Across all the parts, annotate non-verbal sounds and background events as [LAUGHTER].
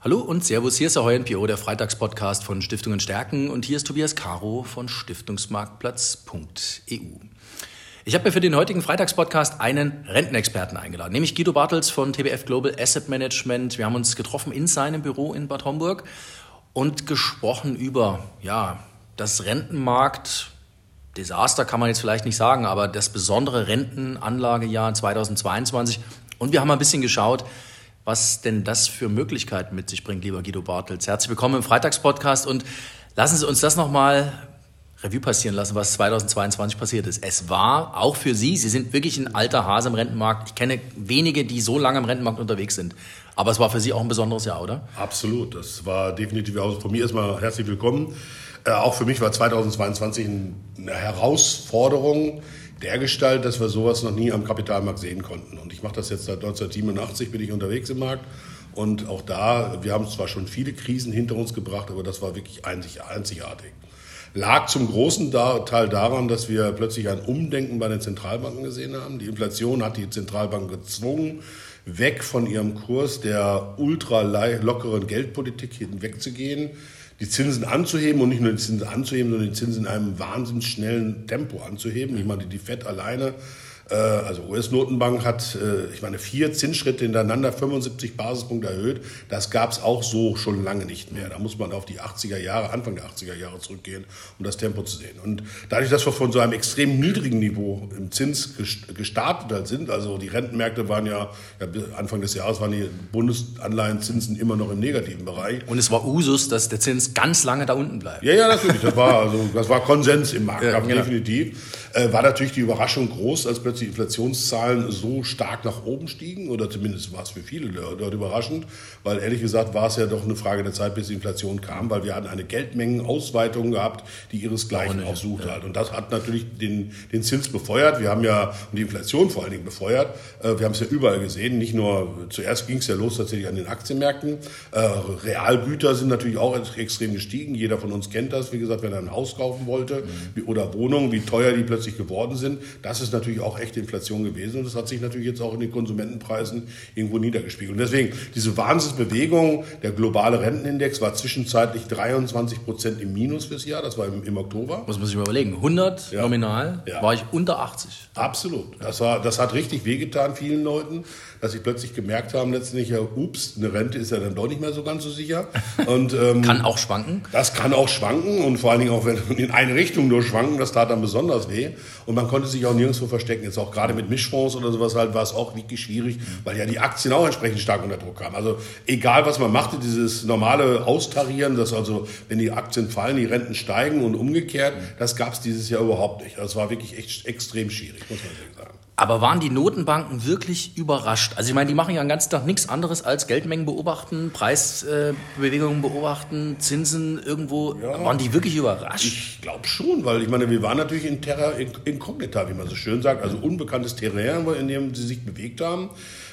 Hallo und Servus, hier ist der HeuNPO, der Freitagspodcast von Stiftungen Stärken und hier ist Tobias Caro von Stiftungsmarktplatz.eu. Ich habe mir für den heutigen Freitagspodcast einen Rentenexperten eingeladen, nämlich Guido Bartels von TBF Global Asset Management. Wir haben uns getroffen in seinem Büro in Bad Homburg und gesprochen über ja, das Rentenmarkt. Desaster kann man jetzt vielleicht nicht sagen, aber das besondere Rentenanlagejahr 2022. Und wir haben ein bisschen geschaut, was denn das für Möglichkeiten mit sich bringt, lieber Guido Bartels. Herzlich willkommen im Freitagspodcast und lassen Sie uns das nochmal Revue passieren lassen, was 2022 passiert ist. Es war auch für Sie, Sie sind wirklich ein alter Hase im Rentenmarkt. Ich kenne wenige, die so lange im Rentenmarkt unterwegs sind. Aber es war für Sie auch ein besonderes Jahr, oder? Absolut. Das war definitiv, von mir erstmal herzlich willkommen. Äh, auch für mich war 2022 eine Herausforderung der Gestalt, dass wir sowas noch nie am Kapitalmarkt sehen konnten. Und ich mache das jetzt seit 1987, bin ich unterwegs im Markt. Und auch da, wir haben zwar schon viele Krisen hinter uns gebracht, aber das war wirklich einzigartig. Lag zum großen Teil daran, dass wir plötzlich ein Umdenken bei den Zentralbanken gesehen haben. Die Inflation hat die Zentralbanken gezwungen, weg von ihrem Kurs der ultra lockeren Geldpolitik hinwegzugehen die Zinsen anzuheben und nicht nur die Zinsen anzuheben, sondern die Zinsen in einem wahnsinnig schnellen Tempo anzuheben. Ich meine, die FED alleine also US-Notenbank hat, äh, ich meine, vier Zinsschritte hintereinander 75 Basispunkte erhöht. Das gab es auch so schon lange nicht mehr. Da muss man auf die 80er Jahre, Anfang der 80er Jahre zurückgehen, um das Tempo zu sehen. Und dadurch, dass wir von so einem extrem niedrigen Niveau im Zins gestartet sind, also die Rentenmärkte waren ja, Anfang des Jahres waren die Bundesanleihenzinsen immer noch im negativen Bereich. Und es war Usus, dass der Zins ganz lange da unten bleibt. Ja, ja, natürlich. Das war, also, das war Konsens im Markt, ja, genau. definitiv. Äh, war natürlich die Überraschung groß, als plötzlich die Inflationszahlen so stark nach oben stiegen, oder zumindest war es für viele dort überraschend, weil ehrlich gesagt war es ja doch eine Frage der Zeit, bis die Inflation kam, weil wir hatten eine Geldmengenausweitung gehabt, die ihresgleichen auch, suchte. Ja. Und das hat natürlich den, den Zins befeuert. Wir haben ja, und die Inflation vor allen Dingen befeuert, äh, wir haben es ja überall gesehen, nicht nur, zuerst ging es ja los tatsächlich an den Aktienmärkten, äh, Realgüter sind natürlich auch extrem gestiegen, jeder von uns kennt das, wie gesagt, wenn er ein Haus kaufen wollte mhm. oder Wohnungen, wie teuer die plötzlich geworden sind, das ist natürlich auch echt Inflation gewesen und das hat sich natürlich jetzt auch in den Konsumentenpreisen irgendwo niedergespiegelt. Und deswegen, diese Wahnsinnsbewegung, der globale Rentenindex war zwischenzeitlich 23 Prozent im Minus fürs Jahr, das war im, im Oktober. Muss man sich mal überlegen, 100 ja. nominal ja. war ich unter 80. Absolut, das, war, das hat richtig wehgetan vielen Leuten dass sie plötzlich gemerkt haben, letztendlich, ja, ups, eine Rente ist ja dann doch nicht mehr so ganz so sicher. Und, ähm, kann auch schwanken? Das kann auch schwanken und vor allen Dingen auch, wenn in eine Richtung nur schwanken, das tat dann besonders weh. Und man konnte sich auch nirgendwo verstecken. Jetzt auch gerade mit Mischfonds oder sowas halt war es auch wirklich schwierig, weil ja die Aktien auch entsprechend stark unter Druck kamen. Also egal, was man machte, dieses normale Austarieren, dass also, wenn die Aktien fallen, die Renten steigen und umgekehrt, das gab es dieses Jahr überhaupt nicht. Das war wirklich echt extrem schwierig, muss man sagen. Aber waren die Notenbanken wirklich überrascht? Also ich meine, die machen ja den ganzen Tag nichts anderes als Geldmengen beobachten, Preisbewegungen beobachten, Zinsen irgendwo. Ja, waren die wirklich überrascht? Ich glaube schon, weil ich meine, wir waren natürlich in Terra incognita, wie man so schön sagt, also unbekanntes Terrain, in dem sie sich bewegt haben.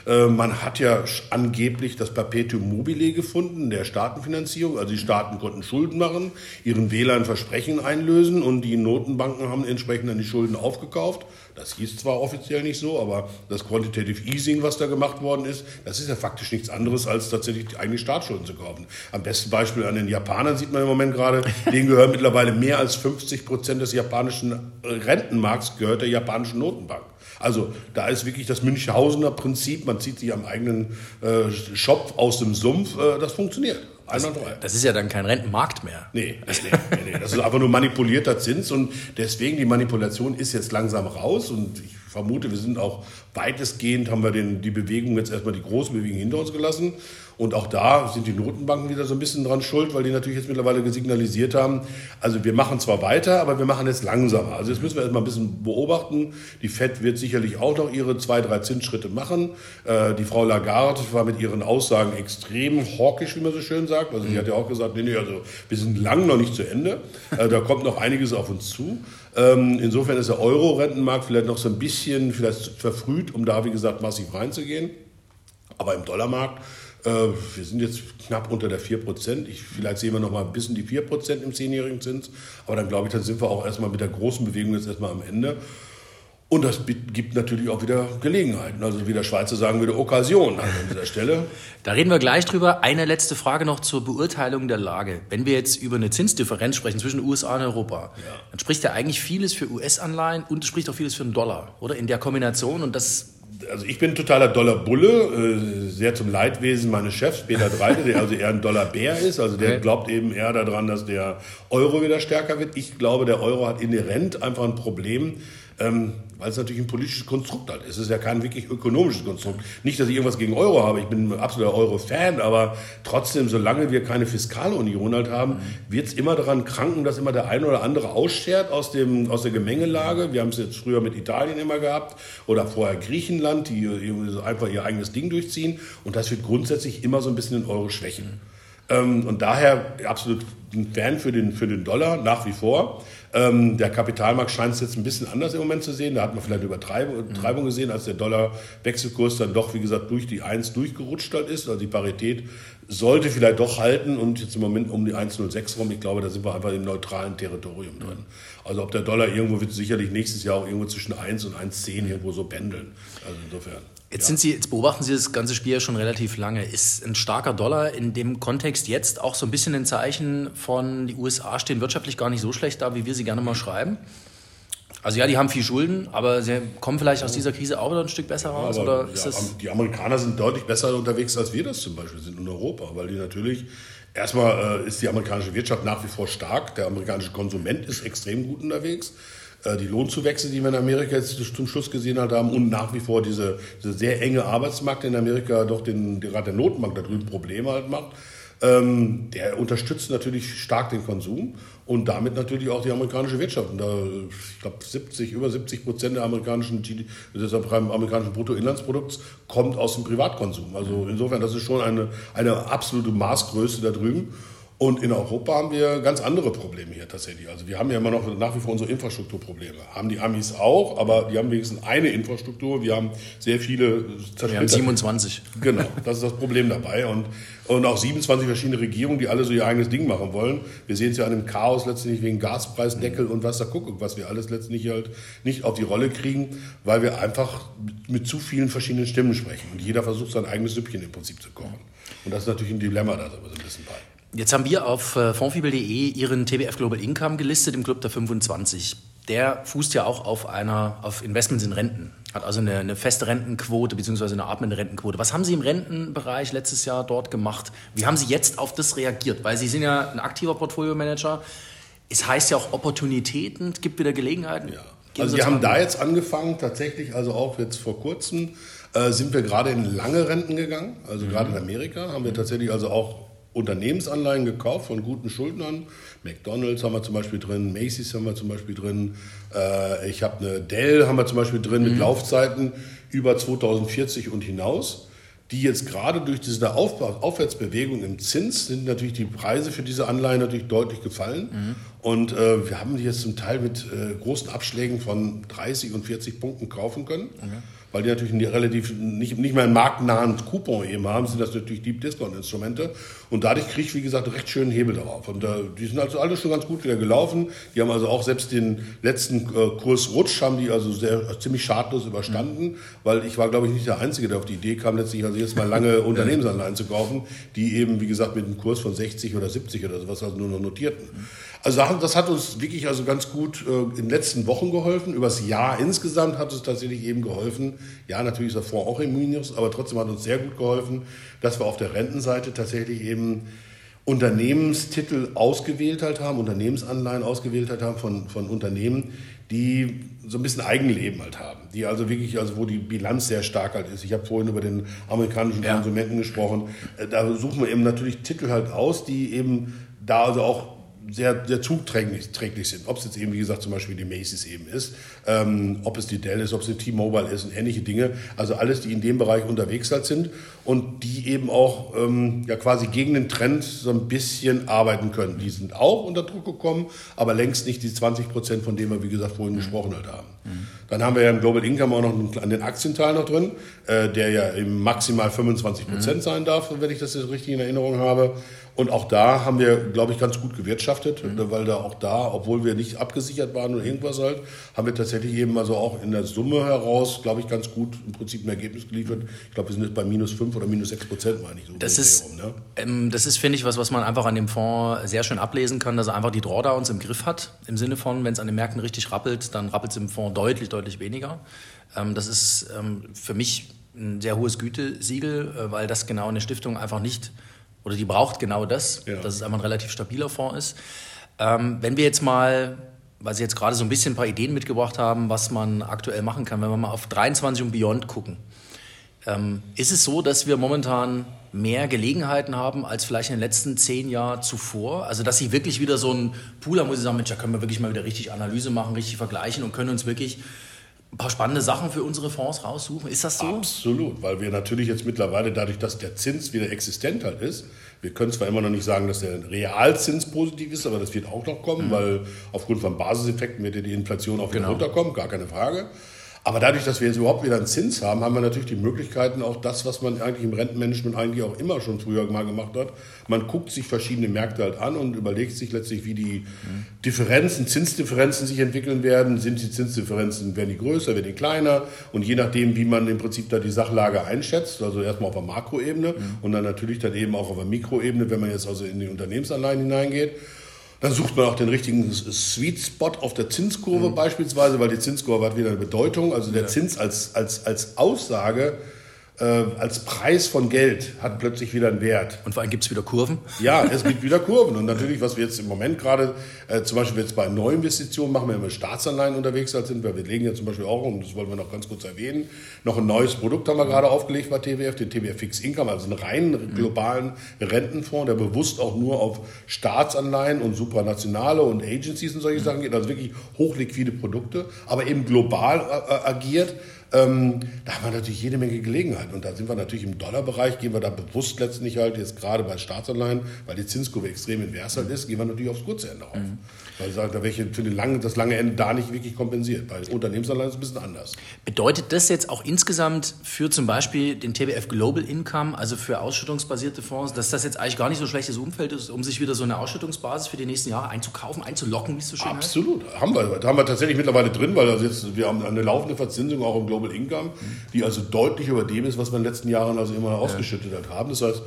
Äh, man hat ja angeblich das Perpetuum mobile gefunden, der Staatenfinanzierung. Also die Staaten konnten Schulden machen, ihren Wählern Versprechen einlösen und die Notenbanken haben entsprechend dann die Schulden aufgekauft. Das hieß zwar offiziell nicht so, aber das Quantitative Easing, was da gemacht worden ist, das ist ja faktisch nichts anderes, als tatsächlich die eigenen Staatsschulden zu kaufen. Am besten Beispiel an den Japanern sieht man im Moment gerade, [LAUGHS] denen gehören mittlerweile mehr als 50 Prozent des japanischen Rentenmarkts gehört der japanischen Notenbank. Also da ist wirklich das Münchhausener Prinzip, man zieht sich am eigenen äh, Shop aus dem Sumpf, äh, das funktioniert. Das, das, ist ja dann kein Rentenmarkt mehr. Nee, nee, nee, nee, das ist einfach nur manipulierter Zins und deswegen die Manipulation ist jetzt langsam raus und ich vermute, wir sind auch weitestgehend, haben wir den, die Bewegung jetzt erstmal die große Bewegung hinter uns gelassen. Und auch da sind die Notenbanken wieder so ein bisschen dran schuld, weil die natürlich jetzt mittlerweile gesignalisiert haben, also wir machen zwar weiter, aber wir machen jetzt langsamer. Also jetzt müssen wir erstmal ein bisschen beobachten. Die FED wird sicherlich auch noch ihre zwei, drei Zinsschritte machen. Äh, die Frau Lagarde war mit ihren Aussagen extrem hawkisch, wie man so schön sagt. Also sie hat ja auch gesagt, nee, nee, also wir sind lang noch nicht zu Ende. Äh, da kommt noch einiges auf uns zu. Ähm, insofern ist der Euro-Rentenmarkt vielleicht noch so ein bisschen vielleicht verfrüht, um da, wie gesagt, massiv reinzugehen. Aber im Dollarmarkt, äh, wir sind jetzt knapp unter der 4%. Ich, vielleicht sehen wir noch mal ein bisschen die 4% im zehnjährigen Zins. Aber dann glaube ich, dann sind wir auch erstmal mit der großen Bewegung jetzt erstmal am Ende. Und das gibt natürlich auch wieder Gelegenheiten. Also wie der Schweizer sagen würde, Occasion an dieser Stelle. [LAUGHS] Da reden wir gleich drüber. Eine letzte Frage noch zur Beurteilung der Lage. Wenn wir jetzt über eine Zinsdifferenz sprechen zwischen USA und Europa, ja. dann spricht ja eigentlich vieles für US-Anleihen und spricht auch vieles für den Dollar, oder? In der Kombination und das also ich bin totaler Dollar-Bulle, äh, sehr zum Leidwesen meines Chefs, Peter Dreide, der also eher ein Dollar-Bär ist. Also der glaubt eben eher daran, dass der Euro wieder stärker wird. Ich glaube, der Euro hat inhärent einfach ein Problem, ähm, weil es natürlich ein politisches Konstrukt hat. Es ist ja kein wirklich ökonomisches Konstrukt. Nicht, dass ich irgendwas gegen Euro habe, ich bin ein absoluter Euro-Fan, aber trotzdem, solange wir keine Fiskalunion halt haben, wird es immer daran kranken, dass immer der eine oder andere ausschert aus, dem, aus der Gemengelage. Wir haben es jetzt früher mit Italien immer gehabt oder vorher Griechenland, die einfach ihr eigenes Ding durchziehen und das wird grundsätzlich immer so ein bisschen den Euro schwächen. Ähm, und daher absolut ein Fan für den, für den Dollar, nach wie vor. Ähm, der Kapitalmarkt scheint es jetzt ein bisschen anders im Moment zu sehen. Da hat man vielleicht eine Übertreibung mhm. gesehen, als der Dollar-Wechselkurs dann doch, wie gesagt, durch die 1 durchgerutscht halt ist. Also die Parität sollte vielleicht doch halten und jetzt im Moment um die 1,06 rum. Ich glaube, da sind wir einfach im neutralen Territorium drin. Also ob der Dollar irgendwo wird sicherlich nächstes Jahr auch irgendwo zwischen 1 und 1,10 irgendwo so pendeln. Also insofern. Jetzt, sind Sie, jetzt beobachten Sie das ganze Spiel ja schon relativ lange. Ist ein starker Dollar in dem Kontext jetzt auch so ein bisschen ein Zeichen von, die USA stehen wirtschaftlich gar nicht so schlecht da, wie wir sie gerne mal schreiben? Also ja, die haben viel Schulden, aber sie kommen vielleicht aus dieser Krise auch wieder ein Stück besser raus? Ja, oder ist ja, das die Amerikaner sind deutlich besser unterwegs, als wir das zum Beispiel sind in Europa, weil die natürlich, erstmal äh, ist die amerikanische Wirtschaft nach wie vor stark, der amerikanische Konsument ist extrem gut unterwegs. Äh, die Lohnzuwächse, die wir in Amerika jetzt zum Schluss gesehen haben und nach wie vor diese, diese sehr enge Arbeitsmarkt in Amerika doch den, gerade der Notenbank da drüben Probleme halt macht. Ähm, der unterstützt natürlich stark den Konsum und damit natürlich auch die amerikanische Wirtschaft. Und da, ich glaube, 70, über 70 Prozent der amerikanischen, des amerikanischen Bruttoinlandsprodukts kommt aus dem Privatkonsum. Also insofern, das ist schon eine, eine absolute Maßgröße da drüben. Und in Europa haben wir ganz andere Probleme hier tatsächlich. Also wir haben ja immer noch nach wie vor unsere Infrastrukturprobleme. Haben die Amis auch, aber die haben wenigstens eine Infrastruktur. Wir haben sehr viele Wir haben 27. Genau, das ist das Problem dabei. Und, und auch 27 verschiedene Regierungen, die alle so ihr eigenes Ding machen wollen. Wir sehen es ja an dem Chaos letztendlich wegen Gaspreisdeckel und was da guckt, was wir alles letztendlich halt nicht auf die Rolle kriegen, weil wir einfach mit zu vielen verschiedenen Stimmen sprechen. Und jeder versucht sein eigenes Süppchen im Prinzip zu kochen. Und das ist natürlich ein Dilemma da so ein bisschen bei. Jetzt haben wir auf äh, fondfibel.de Ihren TBF Global Income gelistet im Club der 25. Der fußt ja auch auf einer, auf Investments in Renten. Hat also eine, eine feste Rentenquote bzw. eine atmende Rentenquote. Was haben Sie im Rentenbereich letztes Jahr dort gemacht? Wie haben Sie jetzt auf das reagiert? Weil Sie sind ja ein aktiver Portfolio-Manager. Es heißt ja auch Opportunitäten, es gibt wieder Gelegenheiten. Ja. Also wir haben da jetzt angefangen, tatsächlich, also auch jetzt vor kurzem, äh, sind wir gerade in lange Renten gegangen. Also mhm. gerade in Amerika haben wir tatsächlich also auch Unternehmensanleihen gekauft von guten Schuldnern. McDonalds haben wir zum Beispiel drin, Macy's haben wir zum Beispiel drin. Äh, ich habe eine Dell haben wir zum Beispiel drin mhm. mit Laufzeiten über 2040 und hinaus. Die jetzt gerade durch diese Auf Aufwärtsbewegung im Zins sind natürlich die Preise für diese Anleihen natürlich deutlich gefallen. Mhm. Und äh, wir haben die jetzt zum Teil mit äh, großen Abschlägen von 30 und 40 Punkten kaufen können. Okay weil die natürlich relativ nicht, nicht mehr einen marktnahen Coupon eben haben, sind das natürlich Deep Discount Instrumente. Und dadurch kriege ich, wie gesagt, recht schönen Hebel darauf. Und äh, die sind also alle schon ganz gut wieder gelaufen. Die haben also auch selbst den letzten äh, Kursrutsch haben die also sehr, ziemlich schadlos überstanden, mhm. weil ich war, glaube ich, nicht der Einzige, der auf die Idee kam, letztlich also jetzt mal lange [LAUGHS] Unternehmensanleihen zu kaufen, die eben, wie gesagt, mit einem Kurs von 60 oder 70 oder sowas also nur noch notierten. Mhm. Also das hat uns wirklich also ganz gut äh, in den letzten Wochen geholfen. Übers Jahr insgesamt hat es tatsächlich eben geholfen. Ja, natürlich ist der Fonds auch im Minus, aber trotzdem hat uns sehr gut geholfen, dass wir auf der Rentenseite tatsächlich eben Unternehmenstitel ausgewählt halt haben, Unternehmensanleihen ausgewählt halt haben von, von Unternehmen, die so ein bisschen Eigenleben halt haben. Die also wirklich, also wo die Bilanz sehr stark halt ist. Ich habe vorhin über den amerikanischen ja. Konsumenten gesprochen. Äh, da suchen wir eben natürlich Titel halt aus, die eben da also auch sehr, sehr zugträglich träglich sind. Ob es jetzt eben, wie gesagt, zum Beispiel die Macy's eben ist, ähm, ob es die Dell ist, ob es die T-Mobile ist und ähnliche Dinge. Also alles, die in dem Bereich unterwegs halt sind und die eben auch ähm, ja quasi gegen den Trend so ein bisschen arbeiten können. Die sind auch unter Druck gekommen, aber längst nicht die 20 Prozent, von denen wir, wie gesagt, vorhin mhm. gesprochen halt haben. Mhm. Dann haben wir ja im Global Income auch noch einen, den Aktienteil noch drin, äh, der ja maximal 25 Prozent mhm. sein darf, wenn ich das jetzt richtig in Erinnerung habe. Und auch da haben wir, glaube ich, ganz gut gewirtschaftet, mhm. weil da auch da, obwohl wir nicht abgesichert waren oder irgendwas halt, haben wir tatsächlich eben also auch in der Summe heraus, glaube ich, ganz gut im Prinzip ein Ergebnis geliefert. Ich glaube, wir sind jetzt bei minus 5 oder minus 6 Prozent, meine ich. So das, ist, rum, ne? ähm, das ist, finde ich, was, was man einfach an dem Fonds sehr schön ablesen kann, dass er einfach die Drawdowns im Griff hat. Im Sinne von, wenn es an den Märkten richtig rappelt, dann rappelt es im Fonds deutlich, deutlich weniger. Ähm, das ist ähm, für mich ein sehr hohes Gütesiegel, äh, weil das genau eine Stiftung einfach nicht oder die braucht genau das, ja. dass es einfach ein relativ stabiler Fonds ist. Ähm, wenn wir jetzt mal, weil Sie jetzt gerade so ein bisschen ein paar Ideen mitgebracht haben, was man aktuell machen kann, wenn wir mal auf 23 und Beyond gucken, ist es so, dass wir momentan mehr Gelegenheiten haben als vielleicht in den letzten zehn Jahren zuvor? Also dass Sie wirklich wieder so ein Pool haben, wo Sie sagen, Mensch, da können wir wirklich mal wieder richtig Analyse machen, richtig vergleichen und können uns wirklich ein paar spannende Sachen für unsere Fonds raussuchen. Ist das so? Absolut, weil wir natürlich jetzt mittlerweile dadurch, dass der Zins wieder existent halt ist, wir können zwar immer noch nicht sagen, dass der Realzins positiv ist, aber das wird auch noch kommen, mhm. weil aufgrund von Basiseffekten wird die Inflation auch wieder genau. runterkommen, gar keine Frage. Aber dadurch, dass wir jetzt überhaupt wieder einen Zins haben, haben wir natürlich die Möglichkeiten, auch das, was man eigentlich im Rentenmanagement eigentlich auch immer schon früher mal gemacht hat. Man guckt sich verschiedene Märkte halt an und überlegt sich letztlich, wie die Differenzen, Zinsdifferenzen sich entwickeln werden. Sind die Zinsdifferenzen, werden die größer, werden die kleiner? Und je nachdem, wie man im Prinzip da die Sachlage einschätzt, also erstmal auf der Makroebene mhm. und dann natürlich dann eben auch auf der Mikroebene, wenn man jetzt also in die Unternehmensanleihen hineingeht. Dann sucht man auch den richtigen Sweet Spot auf der Zinskurve mhm. beispielsweise, weil die Zinskurve hat wieder eine Bedeutung. Also der ja. Zins als, als, als Aussage äh, als Preis von Geld hat plötzlich wieder einen Wert. Und vor allem gibt es wieder Kurven? Ja, es gibt wieder Kurven. Und natürlich, was wir jetzt im Moment gerade, äh, zum Beispiel jetzt bei Neuinvestitionen machen, wenn wir Staatsanleihen unterwegs sind, weil wir legen ja zum Beispiel auch, und das wollen wir noch ganz kurz erwähnen, noch ein neues Produkt haben wir gerade aufgelegt bei TWF, den TWF Fix Income, also einen reinen globalen Rentenfonds, der bewusst auch nur auf Staatsanleihen und supranationale und Agencies und solche Sachen geht, also wirklich hochliquide Produkte, aber eben global äh, äh agiert ähm, da haben wir natürlich jede Menge Gelegenheit. Und da sind wir natürlich im Dollarbereich, gehen wir da bewusst letztendlich halt jetzt gerade bei Staatsanleihen, weil die Zinskurve extrem invers halt ist, gehen wir natürlich aufs kurze Ende auf. Mhm. Weil sagen, da welche für den langen, das lange Ende da nicht wirklich kompensiert. Bei Unternehmensanleihen ist es ein bisschen anders. Bedeutet das jetzt auch insgesamt für zum Beispiel den TBF Global Income, also für ausschüttungsbasierte Fonds, dass das jetzt eigentlich gar nicht so ein schlechtes Umfeld ist, um sich wieder so eine Ausschüttungsbasis für die nächsten Jahre einzukaufen, einzulocken, wie es so schön Absolut. Heißt? Haben wir. Da haben wir tatsächlich mittlerweile drin, weil also jetzt, wir haben eine laufende Verzinsung auch im Global Income, die also deutlich über dem ist, was wir in den letzten Jahren also immer ausgeschüttet ja. haben. Das heißt,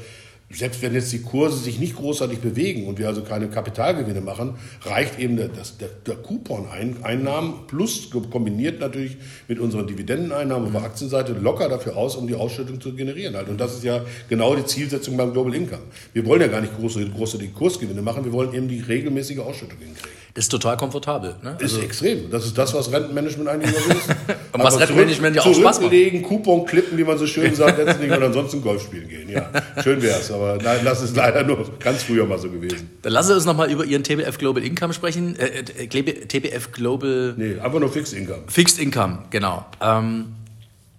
selbst wenn jetzt die Kurse sich nicht großartig bewegen und wir also keine Kapitalgewinne machen, reicht eben der, das, der, der Coupon-Einnahmen plus kombiniert natürlich mit unseren Dividendeneinnahmen auf der Aktienseite locker dafür aus, um die Ausschüttung zu generieren. Halt. Und das ist ja genau die Zielsetzung beim Global Income. Wir wollen ja gar nicht große, große Kursgewinne machen, wir wollen eben die regelmäßige Ausschüttung hinkriegen. Ist total komfortabel. Ne? Also ist extrem. Das ist das, was Rentenmanagement eigentlich immer ist. [LAUGHS] und was Rentenmanagement ja auch Spaß macht. Zurücklegen, Coupon klippen, wie man so schön sagt, [LAUGHS] letztendlich und ansonsten Golf spielen gehen. Ja, schön wär's, aber nein, das ist leider nur ganz früher mal so gewesen. Dann lassen Sie uns nochmal über Ihren TBF Global Income sprechen. Äh, äh TBF Global... Nee, einfach nur Fixed Income. Fixed Income, genau. Ähm,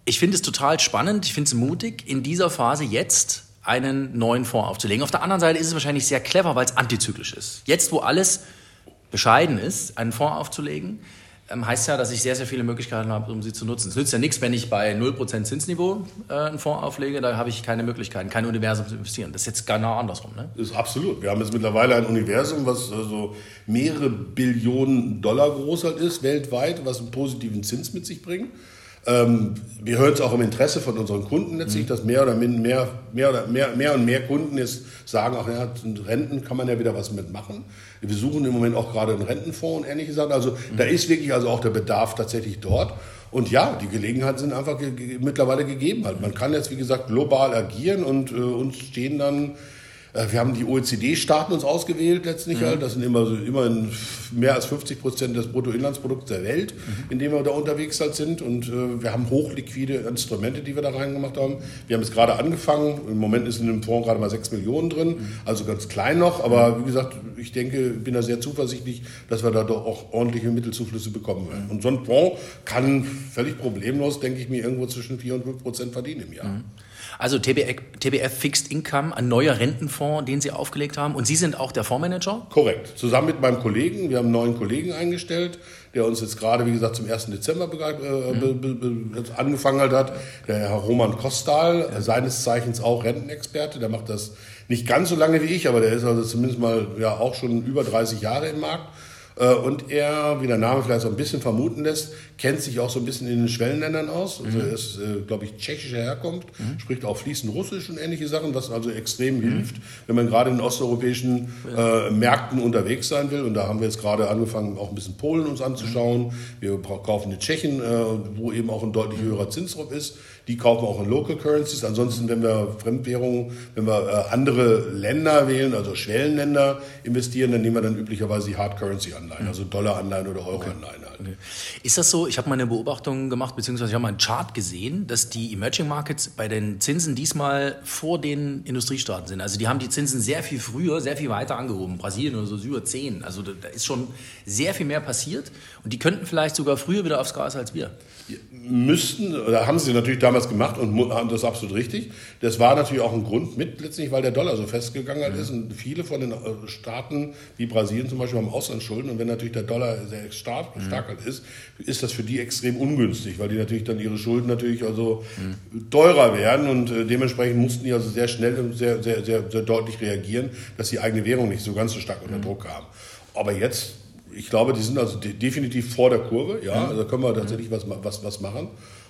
ich finde es total spannend, ich finde es mutig, in dieser Phase jetzt einen neuen Fonds aufzulegen. Auf der anderen Seite ist es wahrscheinlich sehr clever, weil es antizyklisch ist. Jetzt, wo alles bescheiden ist, einen Fonds aufzulegen, ähm, heißt ja, dass ich sehr, sehr viele Möglichkeiten habe, um sie zu nutzen. Es nützt ja nichts, wenn ich bei 0% Zinsniveau äh, einen Fonds auflege, da habe ich keine Möglichkeiten, kein Universum zu investieren. Das ist jetzt genau andersrum. Ne? Das ist absolut. Wir haben jetzt mittlerweile ein Universum, was also mehrere Billionen Dollar groß halt ist, weltweit, was einen positiven Zins mit sich bringt. Ähm, wir hören es auch im Interesse von unseren Kunden letztlich, mhm. dass mehr oder mehr, mehr, oder mehr, mehr und mehr Kunden jetzt sagen, ach ja, Renten kann man ja wieder was mitmachen. Wir suchen im Moment auch gerade einen Rentenfonds und ähnliche Sachen. Also mhm. da ist wirklich also auch der Bedarf tatsächlich dort. Und ja, die Gelegenheiten sind einfach ge mittlerweile gegeben. Halt. Man kann jetzt, wie gesagt, global agieren und äh, uns stehen dann wir haben die OECD-Staaten uns ausgewählt letztlich. Mhm. Das sind immer, immerhin mehr als 50 Prozent des Bruttoinlandsprodukts der Welt, mhm. in dem wir da unterwegs halt sind. Und äh, wir haben hochliquide Instrumente, die wir da reingemacht haben. Wir haben es gerade angefangen. Im Moment ist in dem Fonds gerade mal 6 Millionen drin. Mhm. Also ganz klein noch. Aber mhm. wie gesagt, ich denke, bin da sehr zuversichtlich, dass wir da doch auch ordentliche Mittelzuflüsse bekommen werden. Mhm. Und so ein Fonds kann völlig problemlos, denke ich mir, irgendwo zwischen 4 und 5 Prozent verdienen im Jahr. Also TBF, TBF Fixed Income, ein neuer Rentenfonds, den Sie aufgelegt haben. Und Sie sind auch der Fondsmanager? Korrekt. Zusammen mit meinem Kollegen. Wir haben einen neuen Kollegen eingestellt, der uns jetzt gerade, wie gesagt, zum 1. Dezember äh, mhm. angefangen hat. Der Herr Roman Kostal, ja. seines Zeichens auch Rentenexperte. Der macht das nicht ganz so lange wie ich, aber der ist also zumindest mal ja auch schon über 30 Jahre im Markt und er, wie der Name vielleicht so ein bisschen vermuten lässt, kennt sich auch so ein bisschen in den Schwellenländern aus. Also mhm. er ist, äh, glaube ich, tschechischer Herkunft, mhm. spricht auch fließend Russisch und ähnliche Sachen, was also extrem mhm. hilft, wenn man gerade in osteuropäischen äh, Märkten unterwegs sein will. Und da haben wir jetzt gerade angefangen, auch ein bisschen Polen uns anzuschauen. Wir kaufen die Tschechen, äh, wo eben auch ein deutlich höherer Zinsdruck ist. Die kaufen auch in Local Currencies. Ansonsten, wenn wir Fremdwährungen, wenn wir äh, andere Länder wählen, also Schwellenländer investieren, dann nehmen wir dann üblicherweise die Hard Currency Anleihen, also Dollar-Anleihen oder Euro-Anleihen halt. Okay. Ist das so? Ich habe mal eine Beobachtung gemacht, beziehungsweise ich habe mal einen Chart gesehen, dass die Emerging Markets bei den Zinsen diesmal vor den Industriestaaten sind. Also die haben die Zinsen sehr viel früher, sehr viel weiter angehoben. Brasilien oder so über 10. Also da ist schon sehr viel mehr passiert. Und die könnten vielleicht sogar früher wieder aufs Gas als wir müssten, oder haben sie natürlich damals gemacht und haben das absolut richtig. Das war natürlich auch ein Grund mit letztlich, weil der Dollar so festgegangen mhm. ist und viele von den äh, Staaten, wie Brasilien zum Beispiel, haben Auslandsschulden und wenn natürlich der Dollar sehr stark, mhm. stark ist, ist das für die extrem ungünstig, weil die natürlich dann ihre Schulden natürlich also mhm. teurer werden und äh, dementsprechend mussten die also sehr schnell und sehr, sehr, sehr, sehr deutlich reagieren, dass die eigene Währung nicht so ganz so stark unter mhm. Druck haben. Aber jetzt ich glaube, die sind also de definitiv vor der Kurve. Ja, also da können wir tatsächlich was, was, was machen.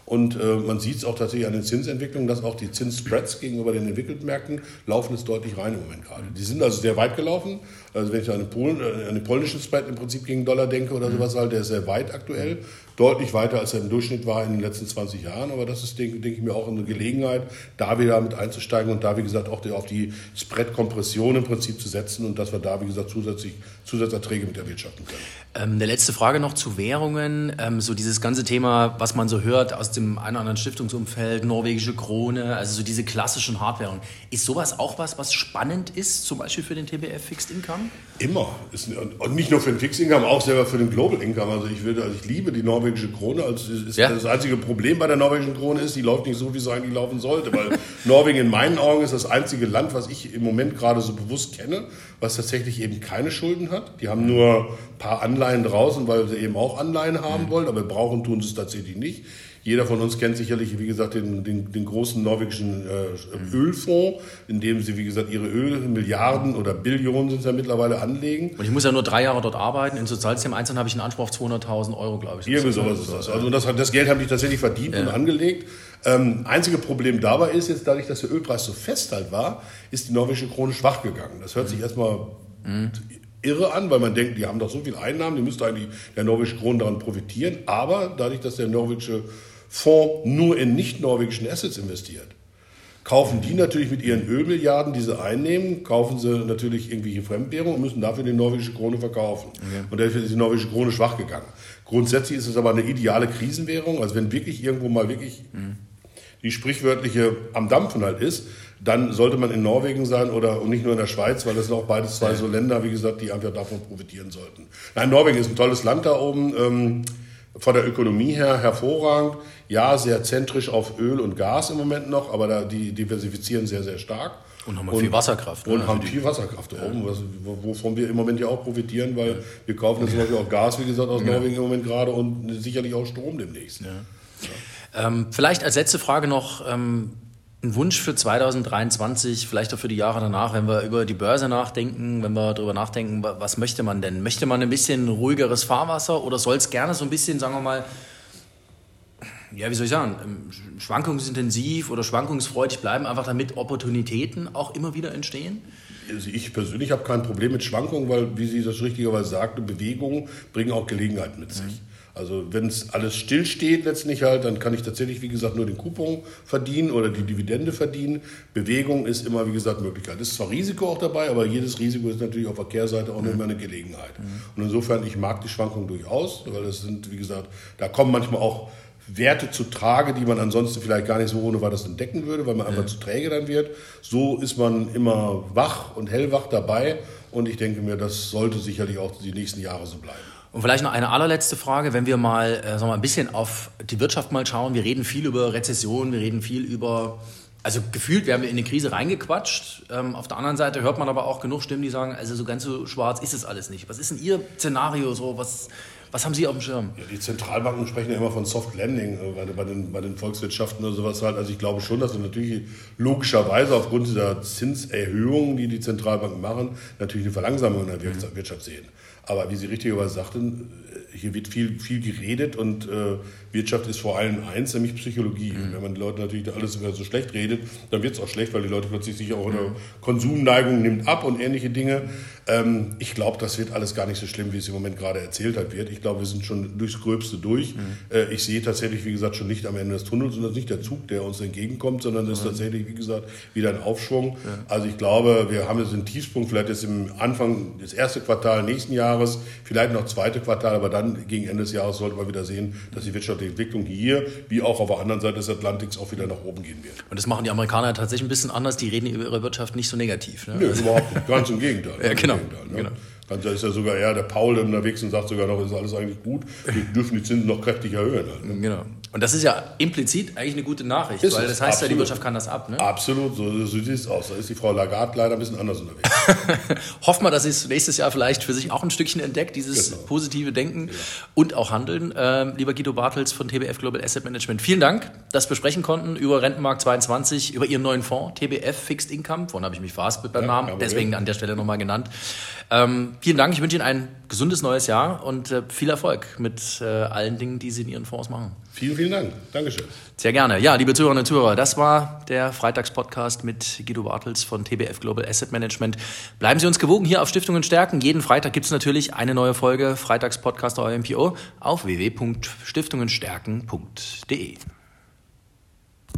Und äh, man sieht es auch tatsächlich an den Zinsentwicklungen, dass auch die Zinsspreads gegenüber den entwickelten Märkten laufen jetzt deutlich rein im Moment gerade. Die sind also sehr weit gelaufen. Also wenn ich an den, Polen, äh, an den polnischen Spread im Prinzip gegen Dollar denke oder sowas halt, der ist sehr weit aktuell deutlich weiter, als er im Durchschnitt war in den letzten 20 Jahren. Aber das ist, denke, denke ich mir, auch eine Gelegenheit, da wieder mit einzusteigen und da, wie gesagt, auch auf die Spread-Kompression im Prinzip zu setzen und dass wir da, wie gesagt, zusätzlich Zusatzerträge mit erwirtschaften können. Ähm, eine letzte Frage noch zu Währungen. Ähm, so dieses ganze Thema, was man so hört aus dem einen oder anderen Stiftungsumfeld, norwegische Krone, also so diese klassischen Hardwährungen. Ist sowas auch was, was spannend ist, zum Beispiel für den TBF Fixed Income? Immer. Ist, und nicht nur für den Fixed Income, auch selber für den Global Income. Also ich, würde, also ich liebe die norwegische norwegische Krone. Also ist ja. Das einzige Problem bei der norwegischen Krone ist, die läuft nicht so, wie sie eigentlich laufen sollte. Weil Norwegen in meinen Augen ist das einzige Land, was ich im Moment gerade so bewusst kenne, was tatsächlich eben keine Schulden hat. Die haben nur ein paar Anleihen draußen, weil sie eben auch Anleihen haben mhm. wollen, aber brauchen tun sie es tatsächlich nicht. Jeder von uns kennt sicherlich, wie gesagt, den, den, den großen norwegischen äh, Ölfonds, in dem sie, wie gesagt, ihre Ölmilliarden oder Billionen sind ja mittlerweile anlegen. Und ich muss ja nur drei Jahre dort arbeiten. In Sozialsystem Einzelnen habe ich einen Anspruch auf 200.000 Euro, glaube ich. Irgendwie sowas ist das. Also das, das Geld haben die tatsächlich verdient ja. und angelegt. Ähm, einzige Problem dabei ist jetzt, dadurch, dass der Ölpreis so fest halt war, ist die norwegische Krone schwach gegangen. Das hört mhm. sich erstmal mhm irre an, weil man denkt, die haben doch so viel Einnahmen, die müsste eigentlich der norwegische Kron daran profitieren. Aber dadurch, dass der norwegische Fonds nur in nicht-norwegischen Assets investiert, kaufen die natürlich mit ihren Ölmilliarden, die sie einnehmen, kaufen sie natürlich irgendwelche Fremdwährungen und müssen dafür die norwegische Krone verkaufen. Okay. Und dafür ist die norwegische Krone schwach gegangen. Grundsätzlich ist es aber eine ideale Krisenwährung. Also wenn wirklich irgendwo mal wirklich mhm. die sprichwörtliche am Dampfen halt ist, dann sollte man in Norwegen sein oder nicht nur in der Schweiz, weil das sind auch beides zwei so Länder, wie gesagt, die einfach davon profitieren sollten. Nein, Norwegen ist ein tolles Land da oben. Ähm, von der Ökonomie her hervorragend. Ja, sehr zentrisch auf Öl und Gas im Moment noch, aber da, die diversifizieren sehr, sehr stark. Und haben und, viel Wasserkraft. Ne? Und haben viel Wasserkraft da oben, was, wovon wir im Moment ja auch profitieren, weil wir kaufen jetzt zum Beispiel auch Gas, wie gesagt, aus ja. Norwegen im Moment gerade und sicherlich auch Strom demnächst. Ja. Ähm, vielleicht als letzte Frage noch, ähm, ein Wunsch für 2023, vielleicht auch für die Jahre danach, wenn wir über die Börse nachdenken, wenn wir darüber nachdenken, was möchte man denn? Möchte man ein bisschen ruhigeres Fahrwasser oder soll es gerne so ein bisschen, sagen wir mal, ja, wie soll ich sagen, ähm, schwankungsintensiv oder schwankungsfreudig bleiben, einfach damit Opportunitäten auch immer wieder entstehen? Also ich persönlich habe kein Problem mit Schwankungen, weil, wie Sie das richtigerweise sagten, Bewegungen bringen auch Gelegenheiten mit sich. Mhm. Also wenn es alles stillsteht letztlich halt, dann kann ich tatsächlich, wie gesagt, nur den Coupon verdienen oder die Dividende verdienen. Bewegung ist immer, wie gesagt, Möglichkeit. Es ist zwar Risiko auch dabei, aber jedes Risiko ist natürlich auf der Kehrseite auch mhm. immer eine Gelegenheit. Mhm. Und insofern, ich mag die Schwankungen durchaus, weil das sind, wie gesagt, da kommen manchmal auch Werte zu Trage, die man ansonsten vielleicht gar nicht so ohne weiteres entdecken würde, weil man einfach zu träge dann wird. So ist man immer wach und hellwach dabei und ich denke mir, das sollte sicherlich auch die nächsten Jahre so bleiben. Und vielleicht noch eine allerletzte Frage, wenn wir mal, äh, sagen wir mal ein bisschen auf die Wirtschaft mal schauen. Wir reden viel über Rezession, wir reden viel über Also gefühlt, wir haben in die Krise reingequatscht. Ähm, auf der anderen Seite hört man aber auch genug Stimmen, die sagen, also so ganz so schwarz ist es alles nicht. Was ist denn Ihr Szenario so? Was, was haben Sie auf dem Schirm? Ja, die Zentralbanken sprechen ja immer von Soft Landing äh, bei, bei, den, bei den Volkswirtschaften oder sowas halt. Also ich glaube schon, dass wir natürlich logischerweise aufgrund dieser Zinserhöhungen, die die Zentralbanken machen, natürlich eine Verlangsamung in der Wirtschaft sehen. Aber wie Sie richtigerweise sagten, hier wird viel, viel geredet und äh, Wirtschaft ist vor allem eins, nämlich Psychologie. Mhm. Wenn man die Leute natürlich alles immer so schlecht redet, dann wird es auch schlecht, weil die Leute plötzlich sich auch eine Konsumneigung nimmt ab und ähnliche Dinge. Ähm, ich glaube, das wird alles gar nicht so schlimm, wie es im Moment gerade erzählt hat wird. Ich glaube, wir sind schon durchs Gröbste durch. Mhm. Äh, ich sehe tatsächlich, wie gesagt, schon nicht am Ende des Tunnels und das ist nicht der Zug, der uns entgegenkommt, sondern das ist tatsächlich, wie gesagt, wieder ein Aufschwung. Ja. Also ich glaube, wir haben jetzt einen Tiefspunkt, vielleicht jetzt im Anfang des ersten Quartal nächsten Jahres, vielleicht noch zweite Quartal, aber dann gegen Ende des Jahres sollte man wieder sehen, dass die wirtschaftliche Entwicklung hier, wie auch auf der anderen Seite des Atlantiks, auch wieder nach oben gehen wird. Und das machen die Amerikaner tatsächlich ein bisschen anders. Die reden über ihre Wirtschaft nicht so negativ. Ne? Nee, überhaupt nicht. Ganz im Gegenteil. [LAUGHS] ja, genau. Gegenteil, ne? genau. Dann ist ja sogar eher der Paul unterwegs und sagt sogar noch, ist alles eigentlich gut. Wir dürfen die Zinsen noch kräftig erhöhen. Halt, ne? Genau. Und das ist ja implizit eigentlich eine gute Nachricht, ist weil das heißt absolut. ja, die Wirtschaft kann das ab. Ne? Absolut, so, so sieht es aus. Da ist die Frau Lagarde leider ein bisschen anders unterwegs. [LAUGHS] Hoffen wir, dass sie es nächstes Jahr vielleicht für sich auch ein Stückchen entdeckt, dieses genau. positive Denken ja. und auch Handeln. Ähm, lieber Guido Bartels von TBF Global Asset Management, vielen Dank, dass wir sprechen konnten über Rentenmarkt 22, über Ihren neuen Fonds, TBF Fixed Income. Vorhin habe ich mich verhaspelt beim ja, Namen, deswegen an der Stelle nochmal genannt. Ähm, vielen Dank, ich wünsche Ihnen ein gesundes neues Jahr und äh, viel Erfolg mit äh, allen Dingen, die Sie in Ihren Fonds machen. Vielen, vielen Dank. Dankeschön. Sehr gerne. Ja, liebe Zuhörerinnen und Zuhörer, das war der Freitagspodcast mit Guido Bartels von TBF Global Asset Management. Bleiben Sie uns gewogen hier auf Stiftungen stärken. Jeden Freitag gibt es natürlich eine neue Folge Freitagspodcast euer MPO auf www.stiftungenstärken.de.